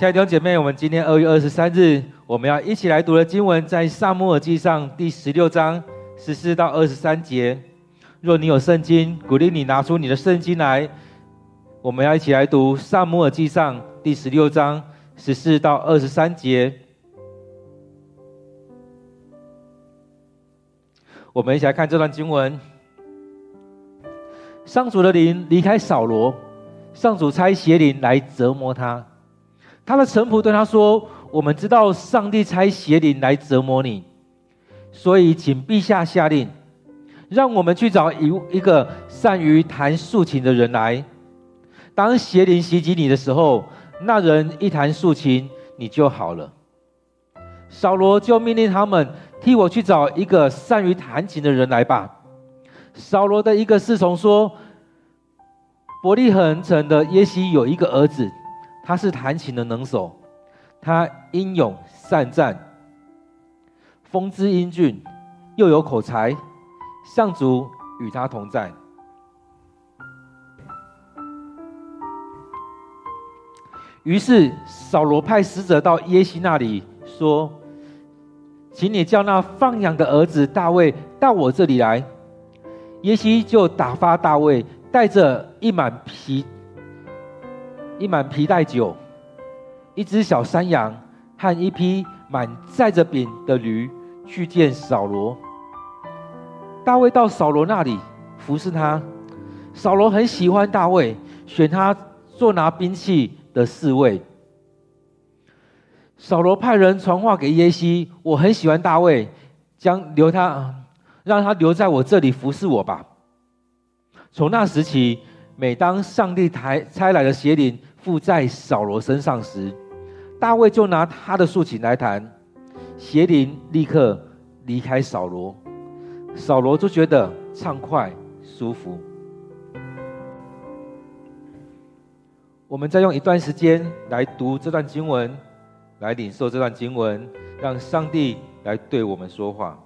亲爱的弟兄姐妹，我们今天二月二十三日，我们要一起来读的经文在《撒母耳记上》第十六章十四到二十三节。若你有圣经，鼓励你拿出你的圣经来。我们要一起来读《撒母耳记上》第十六章十四到二十三节。我们一起来看这段经文。上主的灵离开扫罗，上主差邪灵来折磨他。他的臣仆对他说：“我们知道上帝差邪灵来折磨你，所以请陛下下令，让我们去找一一个善于弹竖琴的人来。当邪灵袭击你的时候，那人一弹竖琴，你就好了。”扫罗就命令他们。替我去找一个善于弹琴的人来吧。扫罗的一个侍从说：“伯利恒城的耶西有一个儿子，他是弹琴的能手，他英勇善战，风姿英俊，又有口才，上主与他同在。”于是扫罗派使者到耶西那里说。请你叫那放羊的儿子大卫到我这里来。耶西就打发大卫带着一满皮、一满皮袋酒、一只小山羊和一匹满载着饼的驴去见扫罗。大卫到扫罗那里服侍他。扫罗很喜欢大卫，选他做拿兵器的侍卫。扫罗派人传话给耶西：“我很喜欢大卫，将留他，让他留在我这里服侍我吧。”从那时起，每当上帝台差来的邪灵附在扫罗身上时，大卫就拿他的竖琴来弹，邪灵立刻离开扫罗，扫罗就觉得畅快舒服。我们再用一段时间来读这段经文。来领受这段经文，让上帝来对我们说话。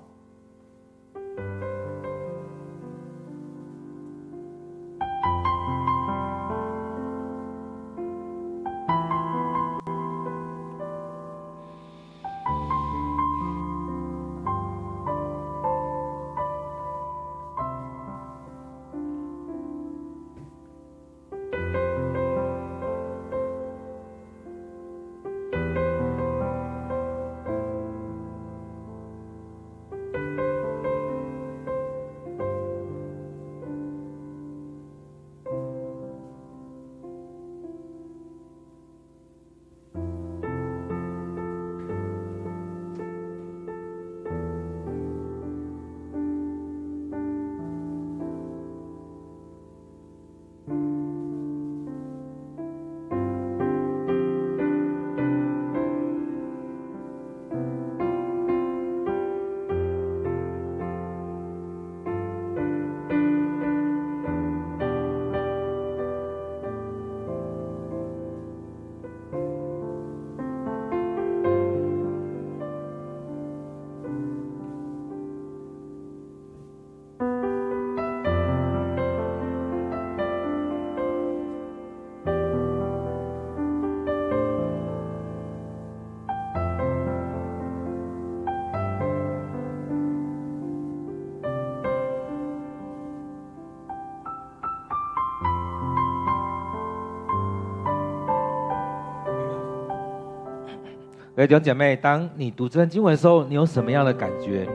各位弟兄姐妹，当你读这段经文的时候，你有什么样的感觉？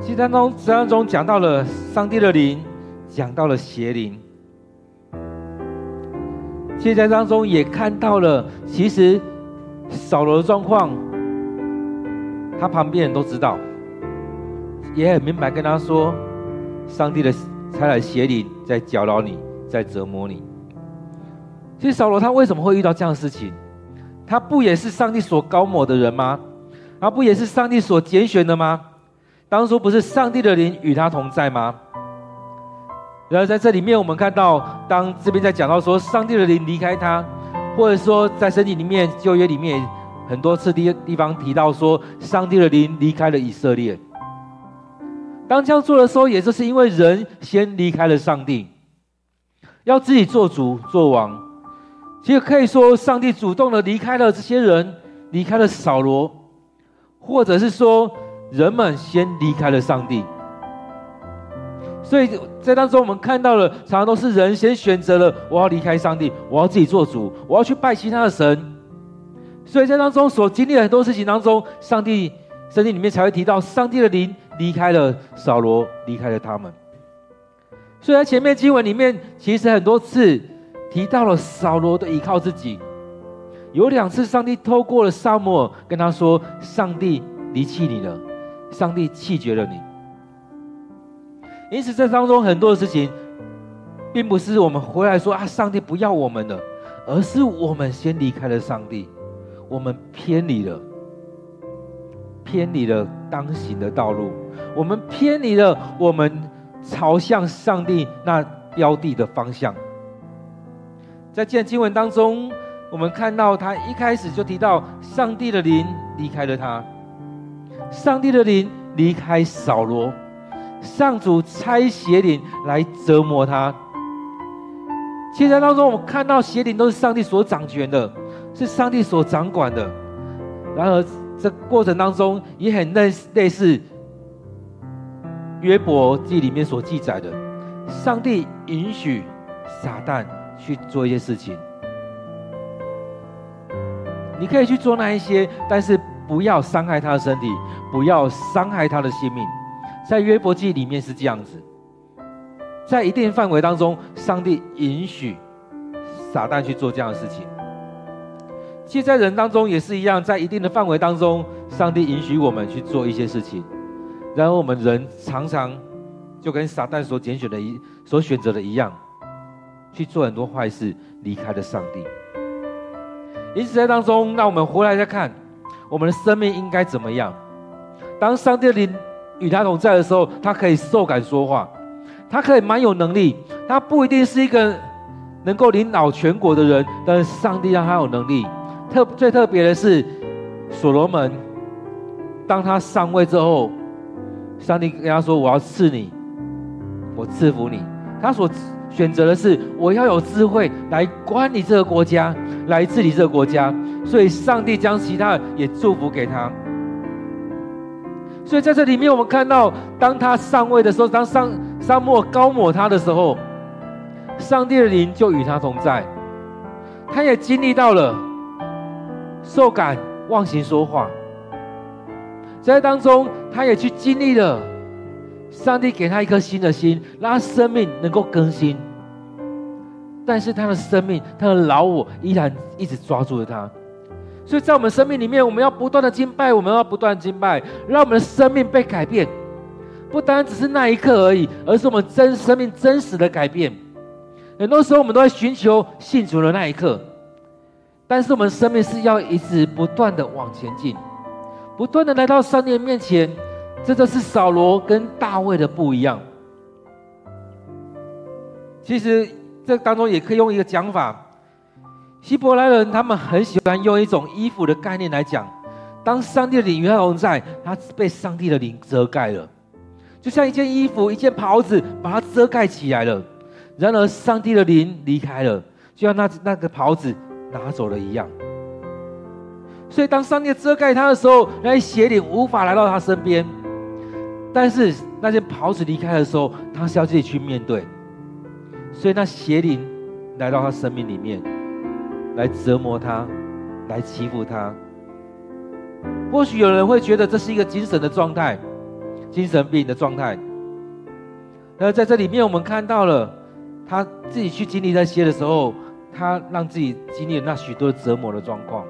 其实当中，实际当中讲到了上帝的灵，讲到了邪灵。其实在当中也看到了，其实扫罗的状况，他旁边人都知道，也很明白跟他说，上帝的差来邪灵在搅扰你，在折磨你。其实扫罗他为什么会遇到这样的事情？他不也是上帝所膏抹的人吗？他不也是上帝所拣选的吗？当初不是上帝的灵与他同在吗？然而在这里面，我们看到，当这边在讲到说上帝的灵离开他，或者说在圣经里面旧约里面很多次地地方提到说，上帝的灵离开了以色列。当这样做的时候，也就是因为人先离开了上帝，要自己做主做王。其实可以说，上帝主动的离开了这些人，离开了扫罗，或者是说，人们先离开了上帝。所以在当中，我们看到了，常常都是人先选择了我要离开上帝，我要自己做主，我要去拜其他的神。所以在当中所经历的很多事情当中，上帝圣经里面才会提到，上帝的灵离开了扫罗，离开了他们。所以在前面经文里面，其实很多次。提到了扫罗的依靠自己，有两次上帝透过了撒母耳跟他说：“上帝离弃你了，上帝弃绝了你。”因此，这当中很多的事情，并不是我们回来说啊，上帝不要我们了，而是我们先离开了上帝，我们偏离了，偏离了当行的道路，我们偏离了我们朝向上帝那标的的方向。在这经文当中，我们看到他一开始就提到上帝的灵离开了他，上帝的灵离开扫罗，上主差邪灵来折磨他。其实在当中，我们看到邪灵都是上帝所掌权的，是上帝所掌管的。然而，这过程当中也很类类似约伯记里面所记载的，上帝允许撒旦。去做一些事情，你可以去做那一些，但是不要伤害他的身体，不要伤害他的性命。在约伯记里面是这样子，在一定范围当中，上帝允许撒旦去做这样的事情。其实，在人当中也是一样，在一定的范围当中，上帝允许我们去做一些事情，然后我们人常常就跟撒旦所拣选的一所选择的一样。去做很多坏事，离开了上帝。因此，在当中，让我们回来再看，我们的生命应该怎么样？当上帝的灵与他同在的时候，他可以受感说话，他可以蛮有能力。他不一定是一个能够领导全国的人，但是上帝让他有能力。特最特别的是，所罗门，当他上位之后，上帝跟他说：“我要赐你，我赐福你。”他所。选择的是我要有智慧来管理这个国家，来治理这个国家，所以上帝将其他也祝福给他。所以在这里面，我们看到，当他上位的时候，当上沙漠高抹他的时候，上帝的灵就与他同在，他也经历到了受感忘形说话，在当中，他也去经历了。上帝给他一颗新的心，让他生命能够更新。但是他的生命，他的老我依然一直抓住了他。所以在我们生命里面，我们要不断的敬拜，我们要不断敬拜，让我们的生命被改变。不单只是那一刻而已，而是我们真生命真实的改变。很多时候，我们都在寻求信主的那一刻，但是我们生命是要一直不断的往前进，不断的来到上帝的面前。这就是扫罗跟大卫的不一样。其实这当中也可以用一个讲法，希伯来人他们很喜欢用一种衣服的概念来讲，当上帝的灵与他同在，他被上帝的灵遮盖了，就像一件衣服、一件袍子把它遮盖起来了。然而上帝的灵离开了，就像那那个袍子拿走了一样。所以当上帝遮盖他的时候，那些邪灵无法来到他身边。但是那些袍子离开的时候，他是要自己去面对，所以那邪灵来到他生命里面，来折磨他，来欺负他。或许有人会觉得这是一个精神的状态，精神病的状态。那在这里面，我们看到了他自己去经历那些的时候，他让自己经历了那许多折磨的状况。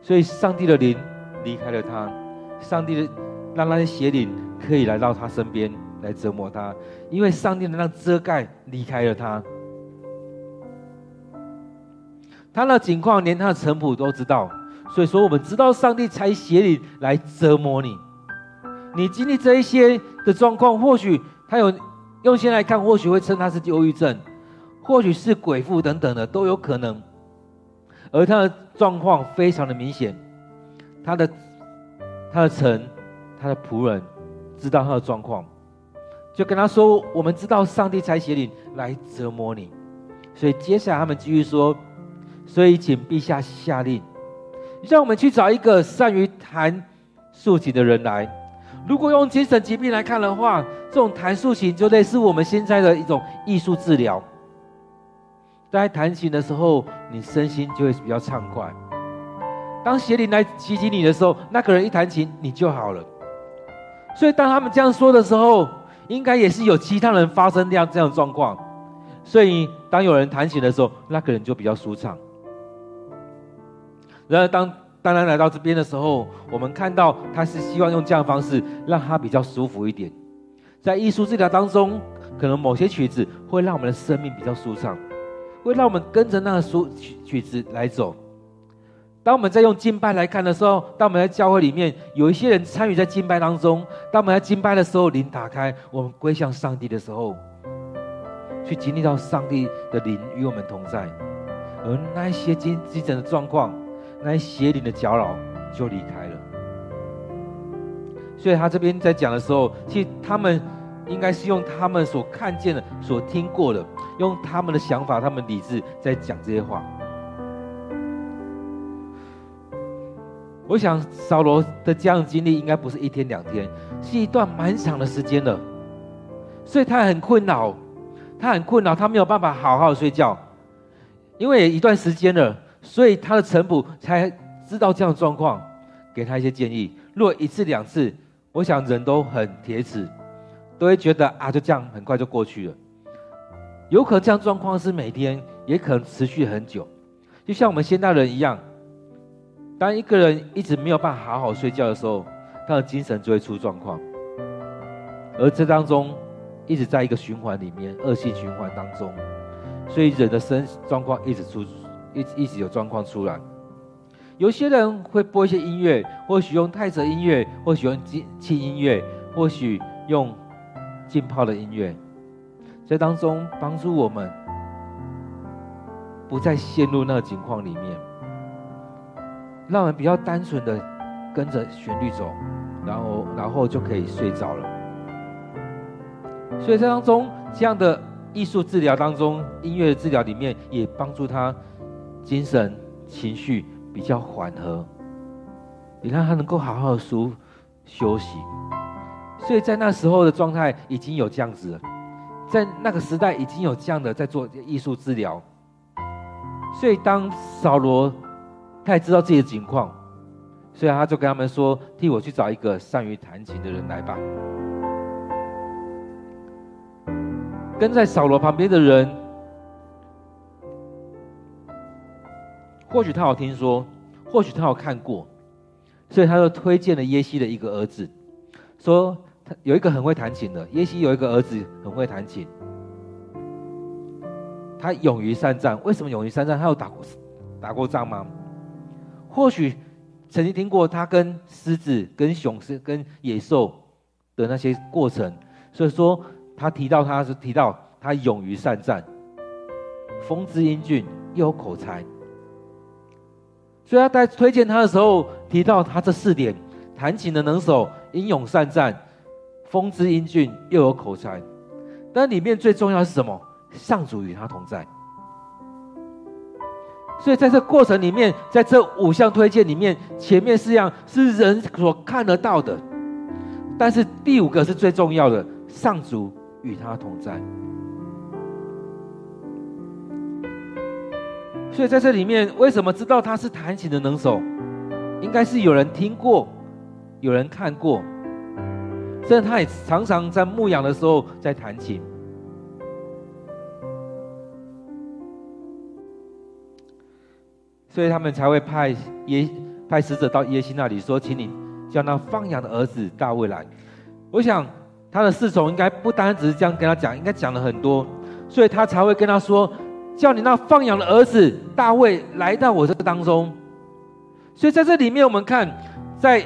所以，上帝的灵离开了他，上帝的。让那些邪灵可以来到他身边来折磨他，因为上帝的那遮盖离开了他。他的情况连他的臣仆都知道，所以说我们知道上帝才邪灵来折磨你。你经历这一些的状况，或许他有用心来看，或许会称他是忧郁症，或许是鬼附等等的都有可能。而他的状况非常的明显，他的他的城。他的仆人知道他的状况，就跟他说：“我们知道上帝差邪灵来折磨你，所以接下来他们继续说：“所以请陛下下令，让我们去找一个善于弹竖琴的人来。如果用精神疾病来看的话，这种弹竖琴就类似我们现在的一种艺术治疗。在弹琴的时候，你身心就会比较畅快。当邪灵来袭击你的时候，那个人一弹琴，你就好了。所以当他们这样说的时候，应该也是有其他人发生这样这样的状况。所以当有人弹琴的时候，那个人就比较舒畅。然而当当然来到这边的时候，我们看到他是希望用这样方式让他比较舒服一点。在艺术治疗当中，可能某些曲子会让我们的生命比较舒畅，会让我们跟着那个曲曲子来走。当我们在用敬拜来看的时候，当我们在教会里面有一些人参与在敬拜当中，当我们在敬拜的时候，灵打开，我们归向上帝的时候，去经历到上帝的灵与我们同在，而那一些精精神的状况，那些邪灵的搅扰就离开了。所以他这边在讲的时候，其实他们应该是用他们所看见的、所听过的，用他们的想法、他们理智在讲这些话。我想扫罗的这样经历应该不是一天两天，是一段蛮长的时间了，所以他很困扰，他很困扰，他没有办法好好睡觉，因为一段时间了，所以他的臣仆才知道这样的状况，给他一些建议。如果一次两次，我想人都很铁齿，都会觉得啊，就这样很快就过去了。有可能这样状况是每天，也可能持续很久，就像我们现代人一样。当一个人一直没有办法好好睡觉的时候，他的精神就会出状况，而这当中一直在一个循环里面，恶性循环当中，所以人的身状况一直出，一直一直有状况出来。有些人会播一些音乐，或许用泰泽音乐，或许用轻轻音乐，或许用浸泡的音乐，在当中帮助我们不再陷入那个境况里面。让人比较单纯的跟着旋律走，然后然后就可以睡着了。所以在当中这样的艺术治疗当中，音乐的治疗里面也帮助他精神情绪比较缓和，也让他能够好好的舒休息。所以在那时候的状态已经有这样子了，在那个时代已经有这样的在做艺术治疗。所以当扫罗。他也知道自己的情况，所以他就跟他们说：“替我去找一个善于弹琴的人来吧。”跟在扫罗旁边的人，或许他有听说，或许他有看过，所以他就推荐了耶西的一个儿子，说：“他有一个很会弹琴的，耶西有一个儿子很会弹琴，他勇于善战。为什么勇于善战？他有打过打过仗吗？”或许曾经听过他跟狮子、跟熊、是跟野兽的那些过程，所以说他提到他是提到他勇于善战，风姿英俊又有口才，所以他在推荐他的时候提到他这四点：弹琴的能手、英勇善战、风姿英俊又有口才。但里面最重要是什么？上主与他同在。所以在这过程里面，在这五项推荐里面，前面四样是人所看得到的，但是第五个是最重要的，上主与他同在。所以在这里面，为什么知道他是弹琴的能手？应该是有人听过，有人看过，甚至他也常常在牧羊的时候在弹琴。所以他们才会派耶派使者到耶西那里说：“请你叫那放羊的儿子大卫来。”我想他的侍从应该不单只是这样跟他讲，应该讲了很多，所以他才会跟他说：“叫你那放羊的儿子大卫来到我这个当中。”所以在这里面，我们看在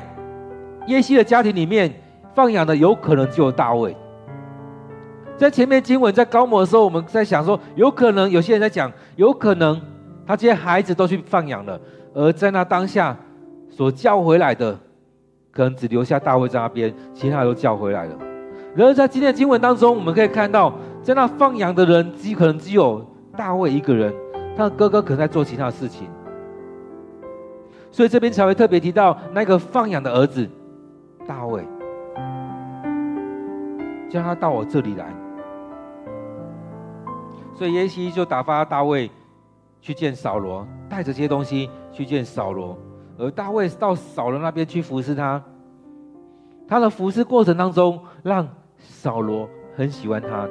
耶西的家庭里面，放羊的有可能只有大卫。在前面经文在高摩的时候，我们在想说，有可能有些人在讲，有可能。他这些孩子都去放羊了，而在那当下所叫回来的，可能只留下大卫在那边，其他都叫回来了。然而在今天的经文当中，我们可以看到，在那放羊的人，极可能只有大卫一个人，他的哥哥可能在做其他的事情，所以这边才会特别提到那个放羊的儿子大卫，叫他到我这里来。所以耶西就打发大卫去见扫罗，带着这些东西去见扫罗，而大卫到扫罗那边去服侍他。他的服侍过程当中，让扫罗很喜欢他，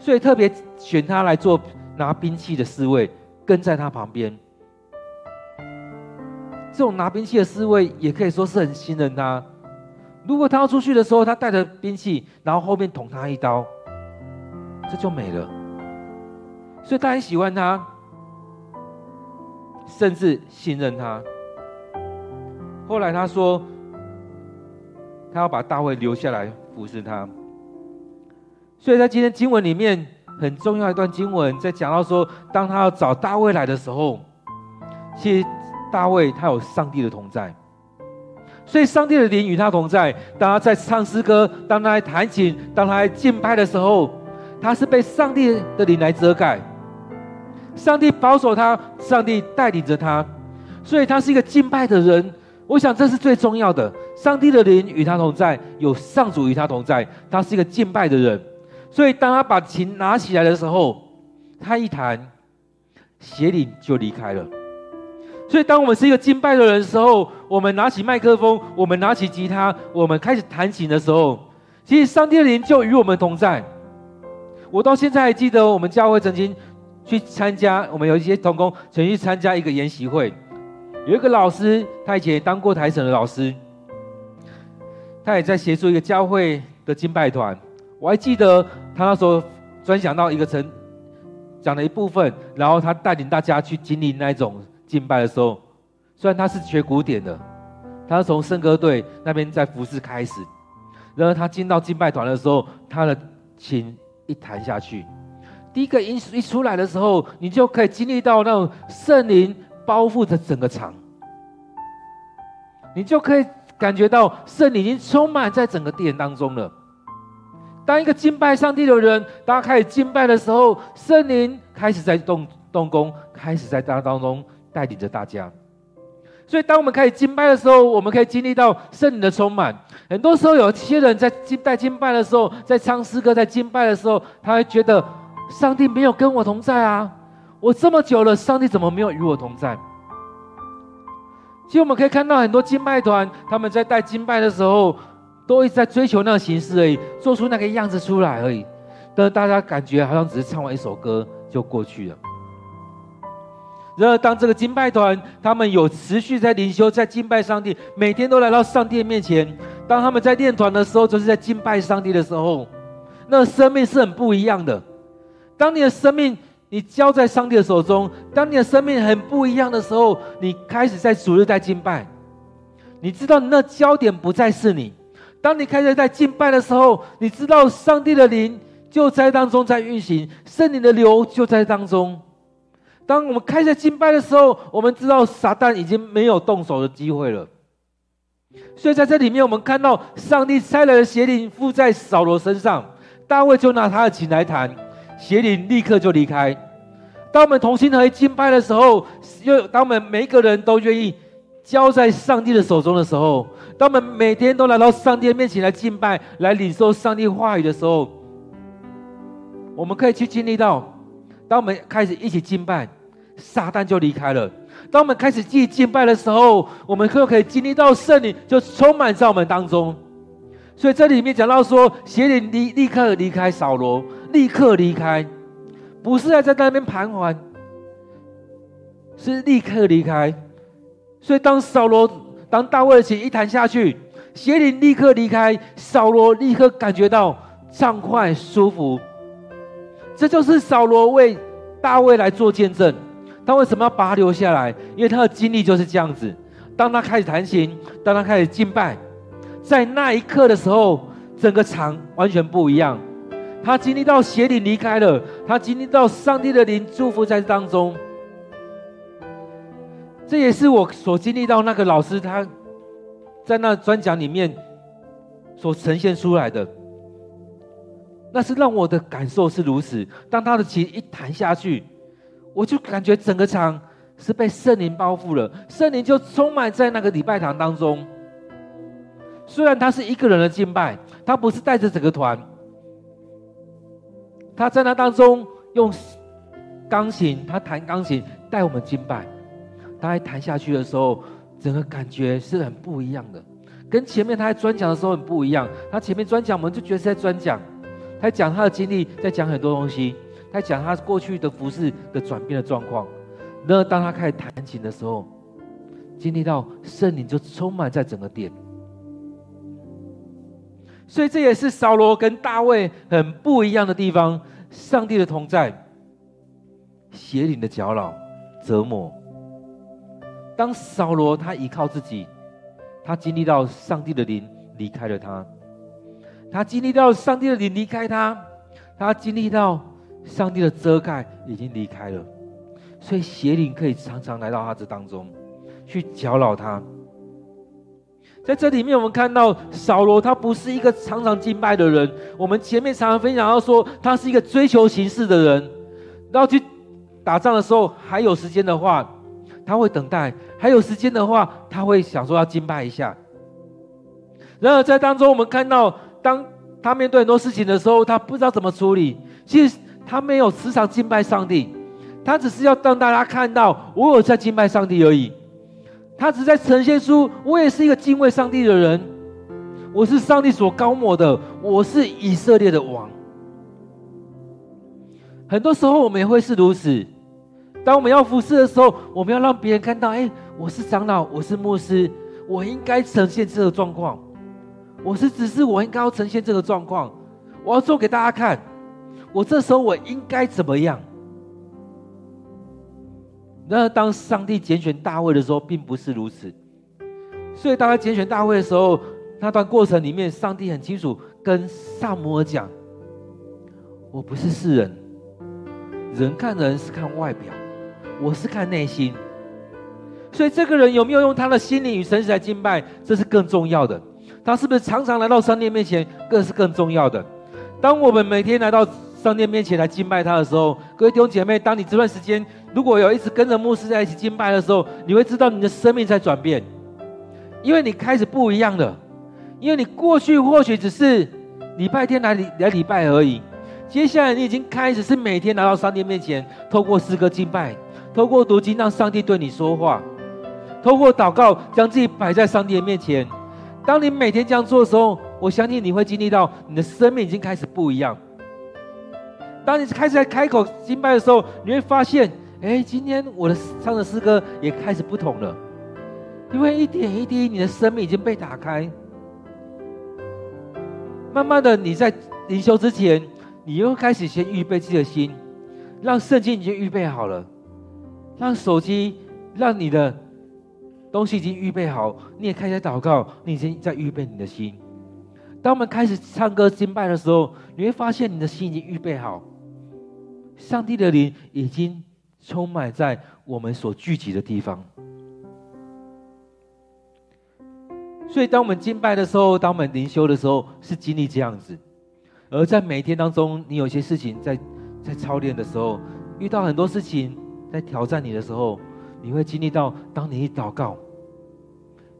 所以特别选他来做拿兵器的侍卫，跟在他旁边。这种拿兵器的侍卫也可以说是很信任他。如果他要出去的时候，他带着兵器，然后后面捅他一刀，这就没了。所以他很喜欢他，甚至信任他。后来他说，他要把大卫留下来服侍他。所以在今天经文里面很重要一段经文，在讲到说，当他要找大卫来的时候，其实大卫他有上帝的同在，所以上帝的灵与他同在。当他在唱诗歌，当他在弹琴，当他在敬拜的时候，他是被上帝的灵来遮盖。上帝保守他，上帝带领着他，所以他是一个敬拜的人。我想这是最重要的。上帝的灵与他同在，有上主与他同在，他是一个敬拜的人。所以当他把琴拿起来的时候，他一弹，邪灵就离开了。所以当我们是一个敬拜的人的时候，我们拿起麦克风，我们拿起吉他，我们开始弹琴的时候，其实上帝的灵就与我们同在。我到现在还记得，我们教会曾经。去参加，我们有一些同工曾去参加一个研习会，有一个老师，他以前也当过台省的老师，他也在协助一个教会的敬拜团。我还记得他那时候专讲到一个成，讲了一部分，然后他带领大家去经历那种敬拜的时候，虽然他是学古典的，他是从圣歌队那边在服侍开始，然后他进到敬拜团的时候，他的琴一弹下去。第一个音一出来的时候，你就可以经历到那种圣灵包覆着整个场，你就可以感觉到圣灵已经充满在整个殿当中了。当一个敬拜上帝的人，当他开始敬拜的时候，圣灵开始在动动工，开始在大家当中带领着大家。所以，当我们开始敬拜的时候，我们可以经历到圣灵的充满。很多时候，有些人在敬拜敬拜的时候，在唱诗歌、在敬拜的时候，他会觉得。上帝没有跟我同在啊！我这么久了，上帝怎么没有与我同在？其实我们可以看到很多敬拜团，他们在带敬拜的时候，都一直在追求那个形式而已，做出那个样子出来而已。但是大家感觉好像只是唱完一首歌就过去了。然而，当这个敬拜团他们有持续在灵修、在敬拜上帝，每天都来到上帝面前，当他们在练团的时候，就是在敬拜上帝的时候，那生命是很不一样的。当你的生命你交在上帝的手中，当你的生命很不一样的时候，你开始在主日在敬拜，你知道那焦点不再是你。当你开始在敬拜的时候，你知道上帝的灵就在当中在运行，圣灵的流就在当中。当我们开始敬拜的时候，我们知道撒旦已经没有动手的机会了。所以在这里面，我们看到上帝拆来的邪灵附在扫罗身上，大卫就拿他的琴来弹。邪灵立刻就离开。当我们同心合一敬拜的时候，又当我们每一个人都愿意交在上帝的手中的时候，当我们每天都来到上帝面前来敬拜、来领受上帝话语的时候，我们可以去经历到，当我们开始一起敬拜，撒旦就离开了；当我们开始继续敬拜的时候，我们就可以经历到圣灵就充满在我们当中。所以这里面讲到说，邪灵立立刻离开扫罗。立刻离开，不是还在那边盘桓，是立刻离开。所以当扫罗、当大卫的琴一弹下去，邪灵立刻离开，扫罗立刻感觉到畅快舒服。这就是扫罗为大卫来做见证。他为什么要把他留下来？因为他的经历就是这样子。当他开始弹琴，当他开始敬拜，在那一刻的时候，整个场完全不一样。他经历到邪灵离开了，他经历到上帝的灵祝福在当中。这也是我所经历到那个老师他在那专讲里面所呈现出来的。那是让我的感受是如此。当他的琴一弹下去，我就感觉整个场是被圣灵包覆了，圣灵就充满在那个礼拜堂当中。虽然他是一个人的敬拜，他不是带着整个团，他在那当中用钢琴，他弹钢琴带我们敬拜。他在弹下去的时候，整个感觉是很不一样的，跟前面他在专讲的时候很不一样。他前面专讲，我们就觉得是在专讲，他讲他的经历，在讲很多东西，他在讲他过去的服饰的转变的状况。那当他开始弹琴的时候，经历到圣灵就充满在整个殿。所以这也是扫罗跟大卫很不一样的地方。上帝的同在，邪灵的搅扰、折磨。当扫罗他依靠自己，他经历到上帝的灵离开了他，他经历到上帝的灵离开他，他经历到上帝的遮盖已经离开了，所以邪灵可以常常来到他这当中，去搅扰他。在这里面，我们看到扫罗，他不是一个常常敬拜的人。我们前面常常分享到说，他是一个追求形式的人。然后去打仗的时候，还有时间的话，他会等待；还有时间的话，他会想说要敬拜一下。然而在当中，我们看到，当他面对很多事情的时候，他不知道怎么处理。其实他没有时常敬拜上帝，他只是要让大家看到我有在敬拜上帝而已。他只在呈现出，我也是一个敬畏上帝的人，我是上帝所高抹的，我是以色列的王。很多时候我们也会是如此，当我们要服侍的时候，我们要让别人看到，哎，我是长老，我是牧师，我应该呈现这个状况，我是只是我应该要呈现这个状况，我要做给大家看，我这时候我应该怎么样？那当上帝拣选大卫的时候，并不是如此。所以当他拣选大卫的时候，那段过程里面，上帝很清楚跟撒母耳讲：“我不是世人，人看人是看外表，我是看内心。所以这个人有没有用他的心灵与神来敬拜，这是更重要的。他是不是常常来到上帝面前，更是更重要的。当我们每天来到上帝面前来敬拜他的时候，各位弟兄姐妹，当你这段时间，如果有一直跟着牧师在一起敬拜的时候，你会知道你的生命在转变，因为你开始不一样了。因为你过去或许只是礼拜天来礼来礼拜而已，接下来你已经开始是每天来到上帝面前，透过诗歌敬拜，透过读经让上帝对你说话，透过祷告将自己摆在上帝的面前。当你每天这样做的时候，我相信你会经历到你的生命已经开始不一样。当你开始在开口敬拜的时候，你会发现。哎，今天我的唱的诗歌也开始不同了，因为一点一滴，你的生命已经被打开。慢慢的，你在灵修之前，你又开始先预备自己的心，让圣经已经预备好了，让手机，让你的东西已经预备好，你也开始祷告，你已经在预备你的心。当我们开始唱歌敬拜的时候，你会发现你的心已经预备好，上帝的灵已经。充满在我们所聚集的地方，所以当我们敬拜的时候，当我们灵修的时候，是经历这样子；而在每天当中，你有些事情在在操练的时候，遇到很多事情在挑战你的时候，你会经历到，当你一祷告，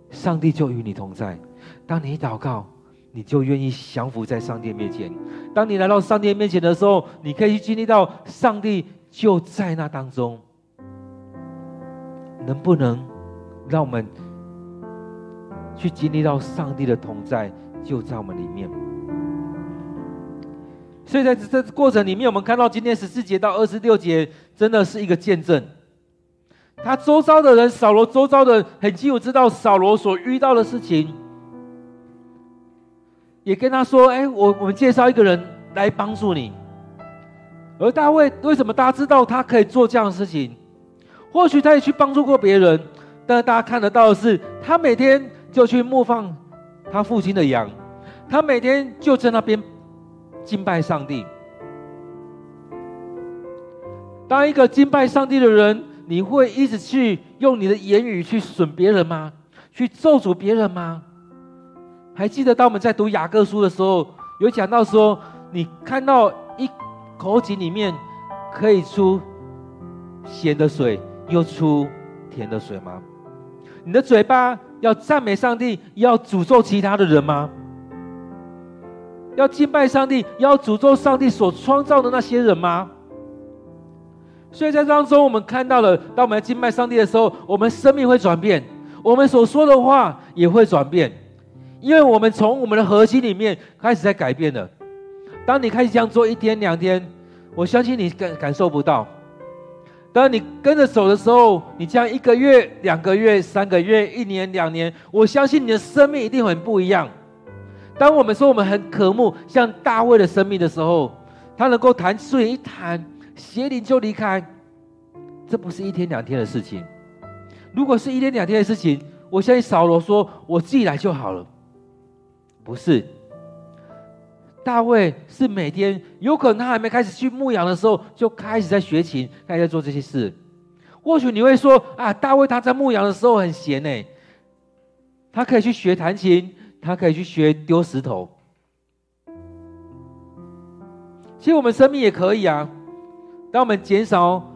上帝就与你同在；当你一祷告，你就愿意降服在上帝面前；当你来到上帝面前的时候，你可以去经历到上帝。就在那当中，能不能让我们去经历到上帝的同在，就在我们里面？所以在这过程里面，我们看到今天十四节到二十六节，真的是一个见证。他周遭的人，扫罗周遭的人很清楚知道扫罗所遇到的事情，也跟他说：“哎，我我们介绍一个人来帮助你。”而大卫为什么大家知道他可以做这样的事情？或许他也去帮助过别人，但是大家看得到的是，他每天就去牧放他父亲的羊，他每天就在那边敬拜上帝。当一个敬拜上帝的人，你会一直去用你的言语去损别人吗？去咒诅别人吗？还记得当我们在读雅各书的时候，有讲到说，你看到一口井里面可以出咸的水，又出甜的水吗？你的嘴巴要赞美上帝，要诅咒其他的人吗？要敬拜上帝，要诅咒上帝所创造的那些人吗？所以在当中，我们看到了，当我们来敬拜上帝的时候，我们生命会转变，我们所说的话也会转变，因为我们从我们的核心里面开始在改变了。当你开始这样做一天两天，我相信你感感受不到。当你跟着走的时候，你这样一个月、两个月、三个月、一年、两年，我相信你的生命一定很不一样。当我们说我们很渴慕像大卫的生命的时候，他能够谈素一弹。邪灵就离开，这不是一天两天的事情。如果是一天两天的事情，我相信扫罗说：“我自己来就好了。”不是，大卫是每天，有可能他还没开始去牧羊的时候，就开始在学琴，开始在做这些事。或许你会说：“啊，大卫他在牧羊的时候很闲呢，他可以去学弹琴，他可以去学丢石头。”其实我们生命也可以啊。当我们减少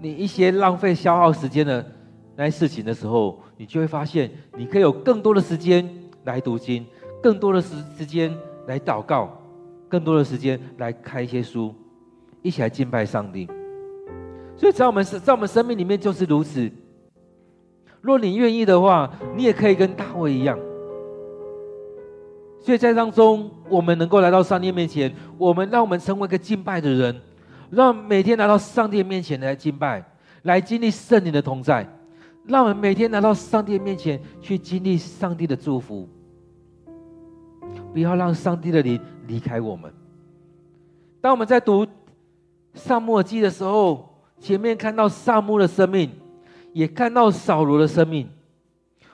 你一些浪费消耗时间的那些事情的时候，你就会发现，你可以有更多的时间来读经，更多的时时间来祷告，更多的时间来看一些书，一起来敬拜上帝。所以，在我们在我们生命里面就是如此。若你愿意的话，你也可以跟大卫一样。所以在当中，我们能够来到上帝面前，我们让我们成为一个敬拜的人。让每天来到上帝面前来敬拜，来经历圣灵的同在。让我们每天来到上帝面前去经历上帝的祝福。不要让上帝的灵离开我们。当我们在读撒母耳记的时候，前面看到撒母的生命，也看到扫罗的生命。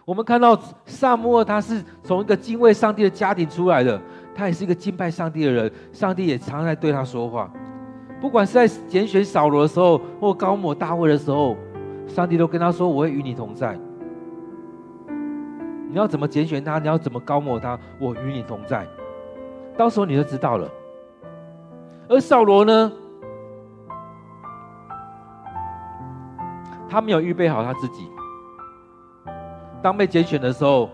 我们看到撒母他是从一个敬畏上帝的家庭出来的，他也是一个敬拜上帝的人。上帝也常常在对他说话。不管是在拣选扫罗的时候，或膏抹大卫的时候，上帝都跟他说：“我会与你同在。你要怎么拣选他？你要怎么高抹他？我与你同在。到时候你就知道了。”而扫罗呢，他没有预备好他自己。当被拣选的时候，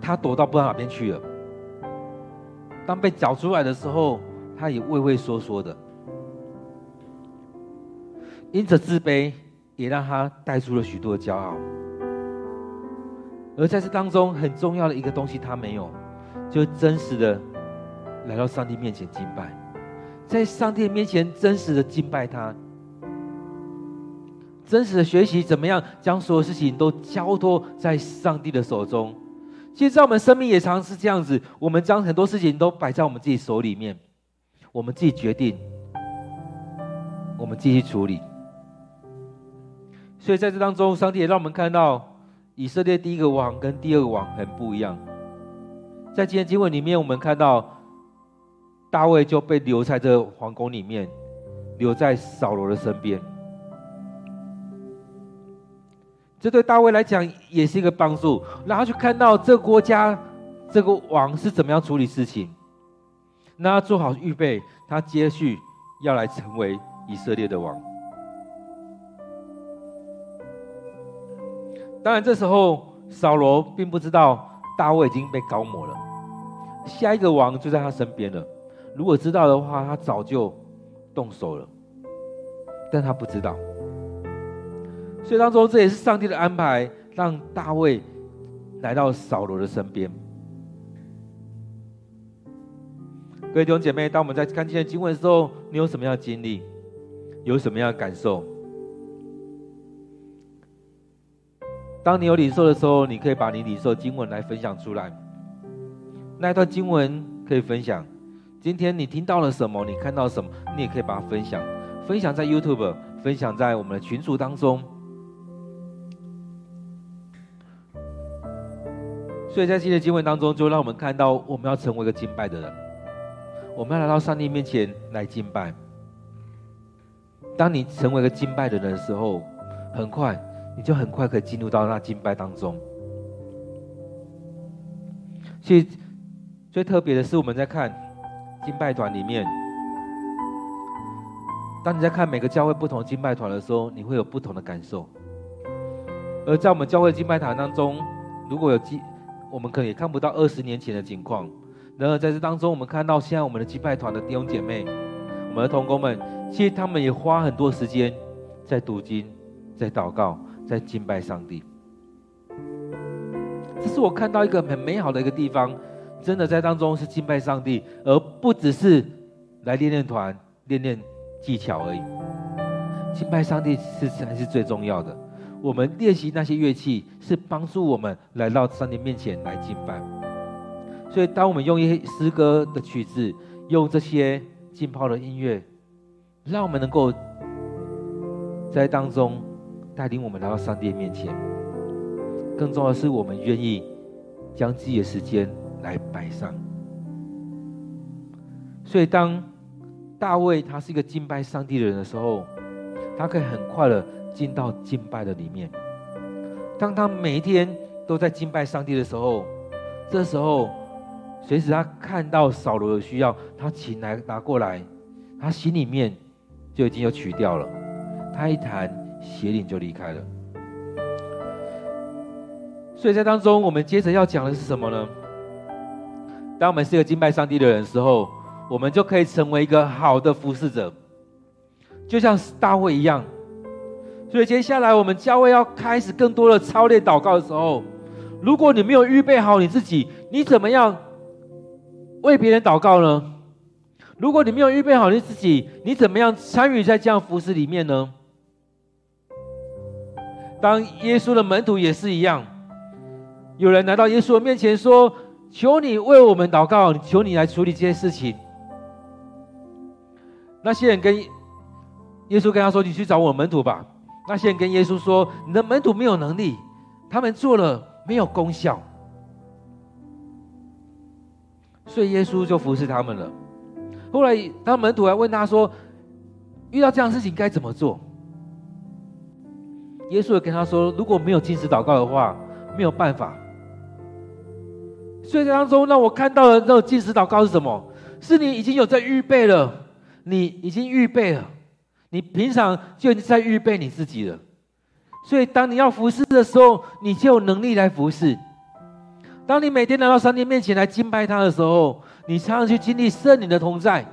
他躲到不知道哪边去了。当被找出来的时候，他也畏畏缩缩的。因着自卑，也让他带出了许多骄傲。而在这当中，很重要的一个东西，他没有，就真实的来到上帝面前敬拜，在上帝面前真实的敬拜他，真实的学习怎么样将所有事情都交托在上帝的手中。其实，在我们生命也常常是这样子，我们将很多事情都摆在我们自己手里面，我们自己决定，我们继续处理。所以在这当中，上帝也让我们看到以色列第一个王跟第二个王很不一样。在今天经文里面，我们看到大卫就被留在这皇宫里面，留在扫罗的身边。这对大卫来讲也是一个帮助，让他去看到这个国家这个王是怎么样处理事情，让他做好预备，他接续要来成为以色列的王。当然，这时候扫罗并不知道大卫已经被膏抹了，下一个王就在他身边了。如果知道的话，他早就动手了，但他不知道。所以当中，这也是上帝的安排，让大卫来到扫罗的身边。各位弟兄姐妹，当我们在看今天的经文的时候，你有什么样的经历？有什么样的感受？当你有领受的时候，你可以把你领受的经文来分享出来。那一段经文可以分享。今天你听到了什么？你看到什么？你也可以把它分享，分享在 YouTube，分享在我们的群组当中。所以在今天的经文当中，就让我们看到，我们要成为一个敬拜的人，我们要来到上帝面前来敬拜。当你成为一个敬拜的人的时候，很快。你就很快可以进入到那敬拜当中。所以最特别的是，我们在看敬拜团里面当你在看每个教会不同敬拜团的时候，你会有不同的感受。而在我们教会敬拜团当中，如果有记，我们可能也看不到二十年前的情况。然而在这当中，我们看到现在我们的敬拜团的弟兄姐妹，我们的同工们，其实他们也花很多时间在读经、在祷告、在敬拜上帝。这是我看到一个很美好的一个地方，真的在当中是敬拜上帝，而不只是来练练团、练练技巧而已。敬拜上帝是才是最重要的。我们练习那些乐器，是帮助我们来到上帝面前来敬拜。所以，当我们用一些诗歌的曲子，用这些浸泡的音乐，让我们能够在当中带领我们来到上帝面前。更重要的是，我们愿意将自己的时间来摆上。所以，当大卫他是一个敬拜上帝的人的时候，他可以很快的进到敬拜的里面。当他每一天都在敬拜上帝的时候，这时候，随时他看到扫罗的需要，他请来拿过来，他心里面就已经有曲调了。他一弹，邪灵就离开了。所以在当中，我们接着要讲的是什么呢？当我们是一个敬拜上帝的人的时候，我们就可以成为一个好的服侍者，就像大卫一样。所以接下来我们教会要开始更多的操练祷告的时候，如果你没有预备好你自己，你怎么样为别人祷告呢？如果你没有预备好你自己，你怎么样参与在这样服侍里面呢？当耶稣的门徒也是一样。有人来到耶稣的面前说：“求你为我们祷告，求你来处理这些事情。”那些人跟耶稣跟他说：“你去找我门徒吧。”那些人跟耶稣说：“你的门徒没有能力，他们做了没有功效。”所以耶稣就服侍他们了。后来当门徒来问他说：“遇到这样的事情该怎么做？”耶稣也跟他说：“如果没有禁食祷告的话，没有办法。”所以当中，让我看到的那种禁食祷告是什么？是你已经有在预备了，你已经预备了，你平常就已经在预备你自己了。所以当你要服侍的时候，你就有能力来服侍。当你每天来到上帝面前来敬拜他的时候，你常常去经历圣灵的同在。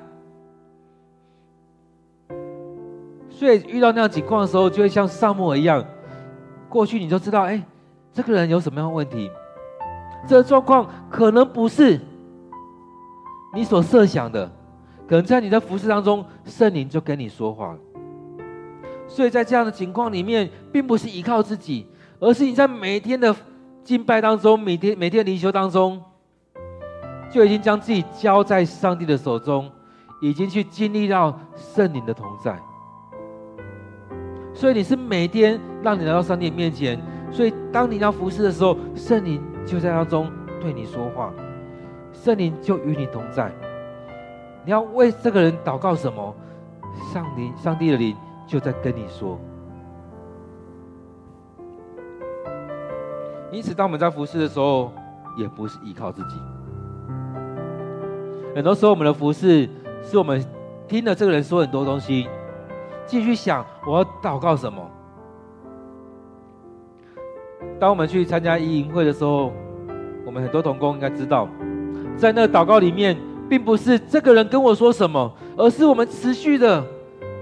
所以遇到那样情况的时候，就会像撒母耳一样，过去你就知道，哎，这个人有什么样的问题。这个状况可能不是你所设想的，可能在你的服饰当中，圣灵就跟你说话。所以在这样的情况里面，并不是依靠自己，而是你在每天的敬拜当中，每天每天灵修当中，就已经将自己交在上帝的手中，已经去经历到圣灵的同在。所以你是每天让你来到上帝面前，所以当你要服侍的时候，圣灵。就在当中对你说话，圣灵就与你同在。你要为这个人祷告什么？上帝，上帝的灵就在跟你说。因此，当我们在服侍的时候，也不是依靠自己。很多时候，我们的服侍是我们听了这个人说很多东西，继续想我要祷告什么。当我们去参加一营会的时候，我们很多同工应该知道，在那祷告里面，并不是这个人跟我说什么，而是我们持续的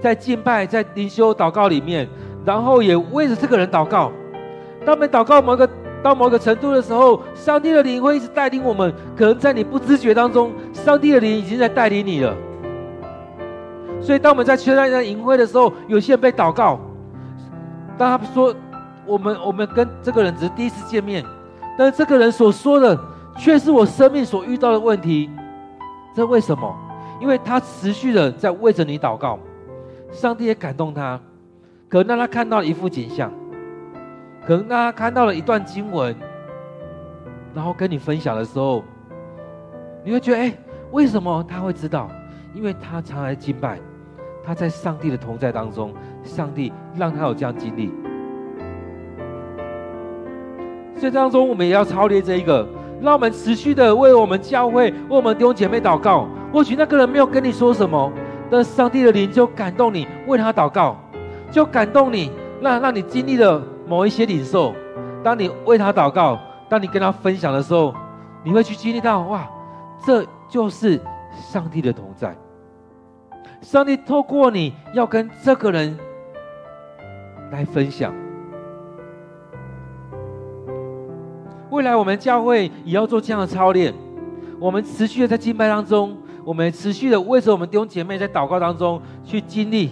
在敬拜、在灵修、祷告里面，然后也为着这个人祷告。当我们祷告某个到某个程度的时候，上帝的灵会一直带领我们。可能在你不知觉当中，上帝的灵已经在带领你了。所以，当我们在参加营会的时候，有些人被祷告，当他说。我们我们跟这个人只是第一次见面，但是这个人所说的却是我生命所遇到的问题。这为什么？因为他持续的在为着你祷告，上帝也感动他，可能让他看到了一幅景象，可能让他看到了一段经文，然后跟你分享的时候，你会觉得，哎，为什么他会知道？因为他常来敬拜，他在上帝的同在当中，上帝让他有这样经历。所以当中，我们也要操练这一个，让我们持续的为我们教会、为我们弟兄姐妹祷告。或许那个人没有跟你说什么，但上帝的灵就感动你，为他祷告，就感动你，让让你经历了某一些领受。当你为他祷告，当你跟他分享的时候，你会去经历到哇，这就是上帝的同在。上帝透过你要跟这个人来分享。未来我们教会也要做这样的操练，我们持续的在敬拜当中，我们持续的为着我们弟兄姐妹在祷告当中去经历、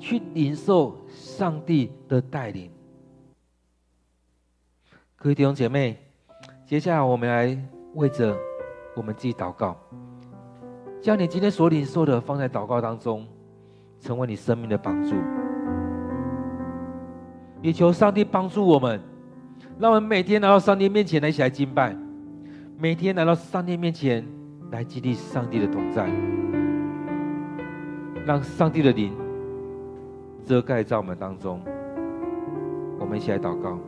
去领受上帝的带领。各位弟兄姐妹，接下来我们来为着我们自己祷告，将你今天所领受的放在祷告当中，成为你生命的帮助。也求上帝帮助我们，让我们每天来到上帝面前来一起来敬拜，每天来到上帝面前来经历上帝的同在，让上帝的灵遮盖在我们当中。我们一起来祷告。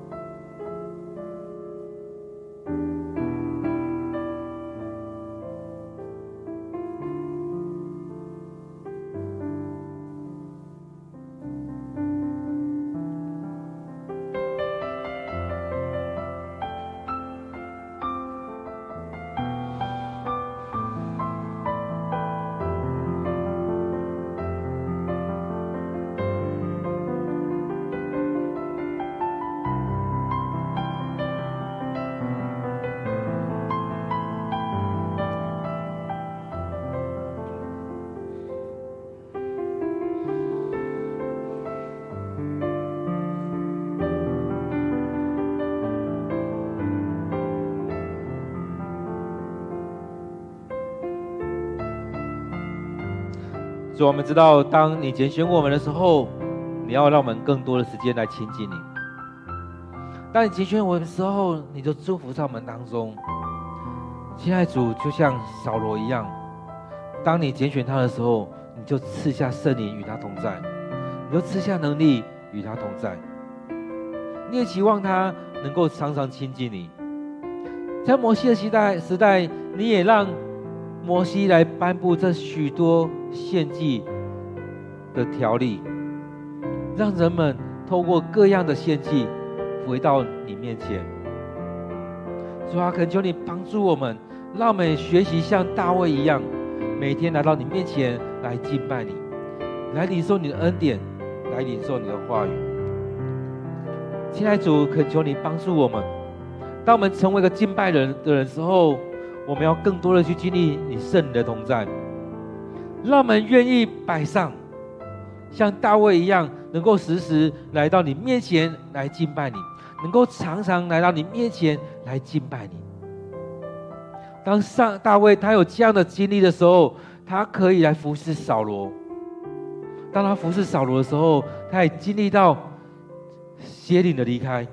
主，我们知道，当你拣选我们的时候，你要让我们更多的时间来亲近你。当你拣选我们的时候，你就祝福在我们当中。亲爱的主，就像扫罗一样，当你拣选他的时候，你就赐下圣灵与他同在，你就赐下能力与他同在。你也期望他能够常常亲近你。在摩西的时代时代，你也让摩西来颁布这许多。献祭的条例，让人们透过各样的献祭回到你面前。主啊，恳求你帮助我们，让我们学习像大卫一样，每天来到你面前来敬拜你，来领受你的恩典，来领受你的话语。亲爱的主，恳求你帮助我们，当我们成为一个敬拜人的人时候，我们要更多的去经历你圣灵的同在。让我们愿意摆上，像大卫一样，能够时时来到你面前来敬拜你，能够常常来到你面前来敬拜你。当上大卫他有这样的经历的时候，他可以来服侍扫罗。当他服侍扫罗的时候，他也经历到邪灵的离开。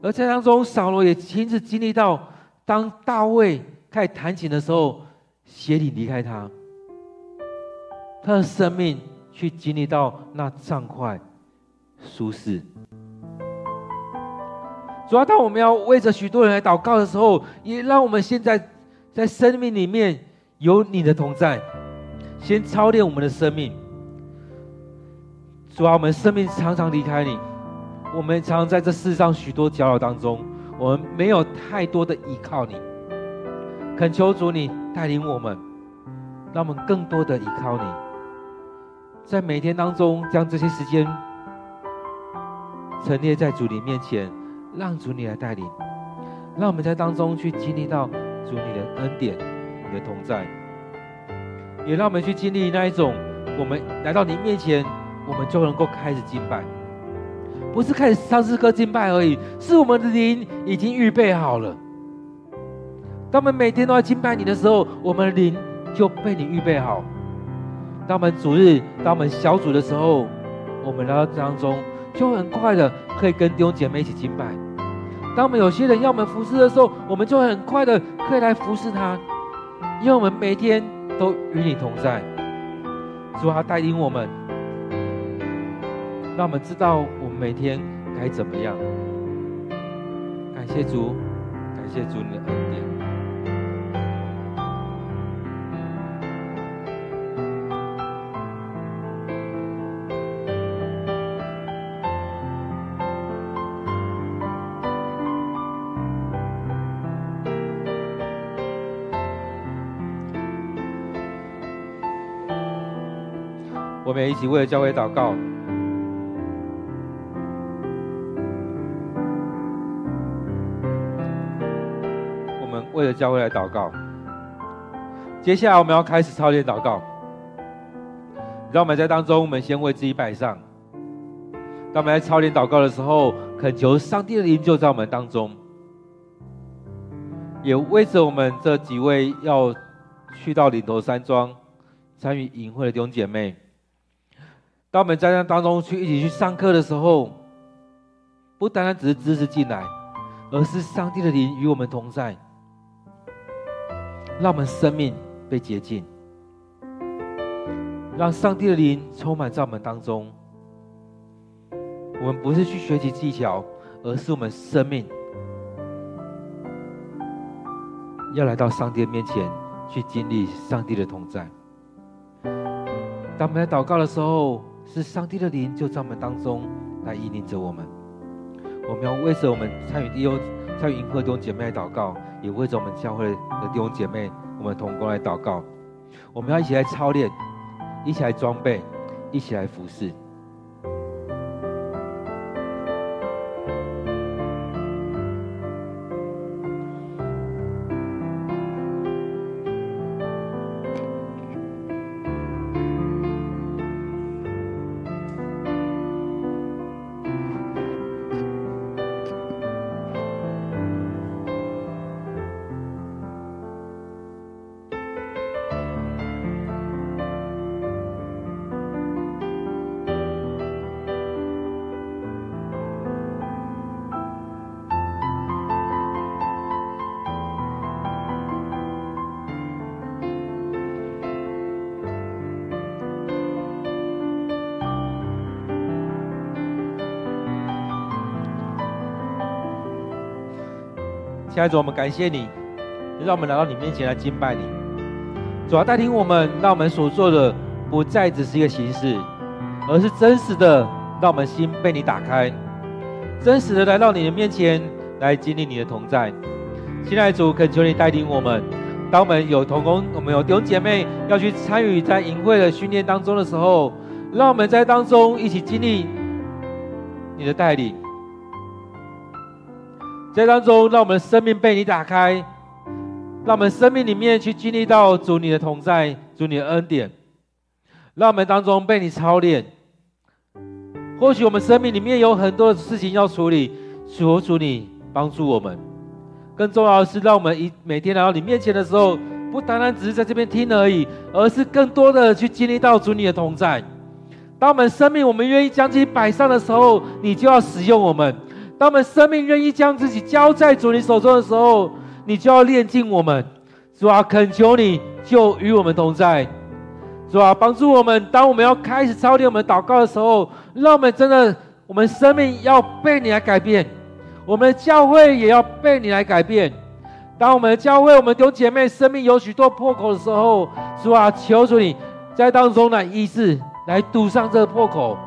而在当中，扫罗也亲自经历到，当大卫开始弹琴的时候。邪灵离开他，他的生命去经历到那畅快、舒适。主要当我们要为着许多人来祷告的时候，也让我们现在在生命里面有你的同在，先操练我们的生命。主要，我们生命常常离开你，我们常常在这世上许多角落当中，我们没有太多的依靠你。恳求主你带领我们，让我们更多的依靠你，在每天当中将这些时间陈列在主你面前，让主你来带领，让我们在当中去经历到主你的恩典、你的同在，也让我们去经历那一种，我们来到你面前，我们就能够开始敬拜，不是开始唱诗歌敬拜而已，是我们的灵已经预备好了。当我们每天都要敬拜你的时候，我们的灵就被你预备好。当我们主日、当我们小组的时候，我们来到当中就很快的可以跟弟兄姐妹一起敬拜。当我们有些人要我们服侍的时候，我们就很快的可以来服侍他，因为我们每天都与你同在。主啊，带领我们，让我们知道我们每天该怎么样。感谢主，感谢主你的恩典。一起为了教会祷告。我们为了教会来祷告。接下来我们要开始操练祷告。让我们在当中，我们先为自己摆上。当我们在操练祷告的时候，恳求上帝的灵就在我们当中，也为着我们这几位要去到岭头山庄参与营会的弟兄姐妹。当我们在那当中去一起去上课的时候，不单单只是知识进来，而是上帝的灵与我们同在，让我们生命被洁净，让上帝的灵充满在我们当中。我们不是去学习技巧，而是我们生命要来到上帝的面前，去经历上帝的同在。当我们在祷告的时候，是上帝的灵就在我们当中来引领着我们。我们要为着我们参与弟兄、参与迎会弟兄姐妹来祷告，也为着我们教会的弟兄姐妹、我们同工来祷告。我们要一起来操练，一起来装备，一起来服侍。亲爱的主，我们感谢你，让我们来到你面前来敬拜你。主要带领我们，让我们所做的不再只是一个形式，而是真实的，让我们心被你打开，真实的来到你的面前来经历你的同在。亲爱的主，恳求你带领我们，当我们有同工，我们有弟兄姐妹要去参与在营会的训练当中的时候，让我们在当中一起经历你的带领。在当中，让我们生命被你打开，让我们生命里面去经历到主你的同在，主你的恩典，让我们当中被你操练。或许我们生命里面有很多的事情要处理，求主你帮助我们。更重要的是，让我们一每天来到你面前的时候，不单单只是在这边听而已，而是更多的去经历到主你的同在。当我们生命我们愿意将自己摆上的时候，你就要使用我们。当我们生命愿意将自己交在主你手中的时候，你就要炼净我们。主啊，恳求你就与我们同在。主啊，帮助我们。当我们要开始操练我们祷告的时候，让我们真的，我们生命要被你来改变，我们的教会也要被你来改变。当我们的教会，我们弟兄姐妹生命有许多破口的时候，主啊，求主你在当中来医治，来堵上这个破口。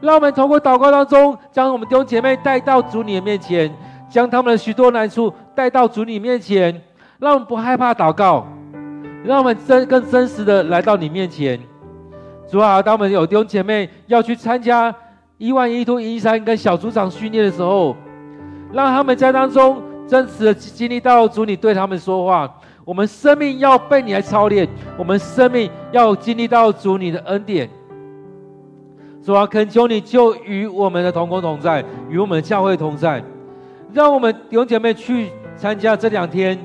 让我们通过祷告当中，将我们弟兄姐妹带到主你的面前，将他们的许多难处带到主你面前，让我们不害怕祷告，让我们真更真实的来到你面前。主啊，当我们有弟兄姐妹要去参加一万一度一三跟小组长训练的时候，让他们在当中真实的经历到主你对他们说话。我们生命要被你来操练，我们生命要经历到主你的恩典。主啊，恳求你就与我们的同工同在，与我们的教会同在，让我们弟兄姐妹去参加这两天，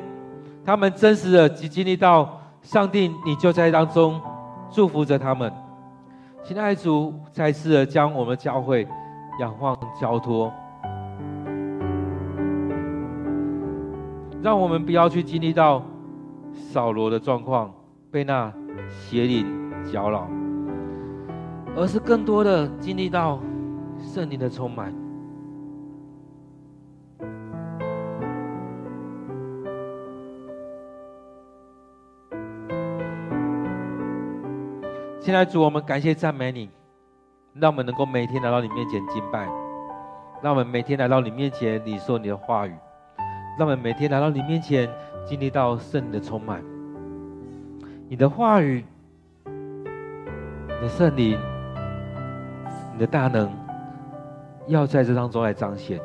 他们真实的经经历到上帝，你就在当中祝福着他们。亲爱的主，再次的将我们教会仰望交托，让我们不要去经历到扫罗的状况，被那邪灵搅扰。而是更多的经历到圣灵的充满。现在主，我们感谢赞美你，让我们能够每天来到你面前敬拜，让我们每天来到你面前领受你的话语，让我们每天来到你面前经历到圣灵的充满。你的话语。你的圣灵，你的大能，要在这当中来彰显。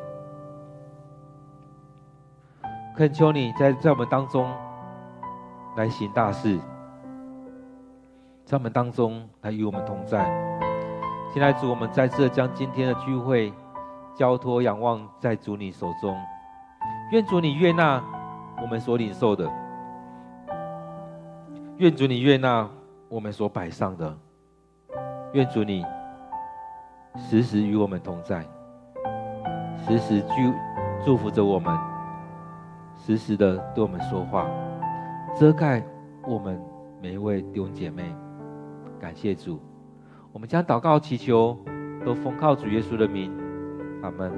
恳求你在在我们当中来行大事，在我们当中来与我们同在。现在主，我们再次将今天的聚会交托仰望在主你手中，愿主你悦纳我们所领受的，愿主你悦纳我们所摆上的，愿主你时时与我们同在，时时祝祝福着我们，时时的对我们说话，遮盖我们每一位弟兄姐妹。感谢主，我们将祷告祈求都奉靠主耶稣的名，阿门。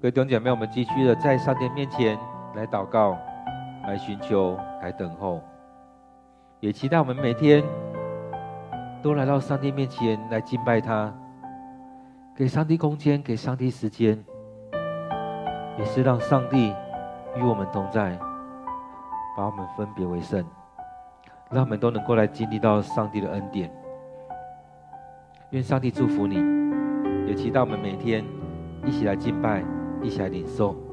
各位弟兄姐妹，我们继续的在上帝面前来祷告，来寻求，来等候，也期待我们每天都来到上帝面前来敬拜他，给上帝空间，给上帝时间，也是让上帝与我们同在，把我们分别为圣，让我们都能够来经历到上帝的恩典。愿上帝祝福你，也期待我们每天一起来敬拜。一起来领受。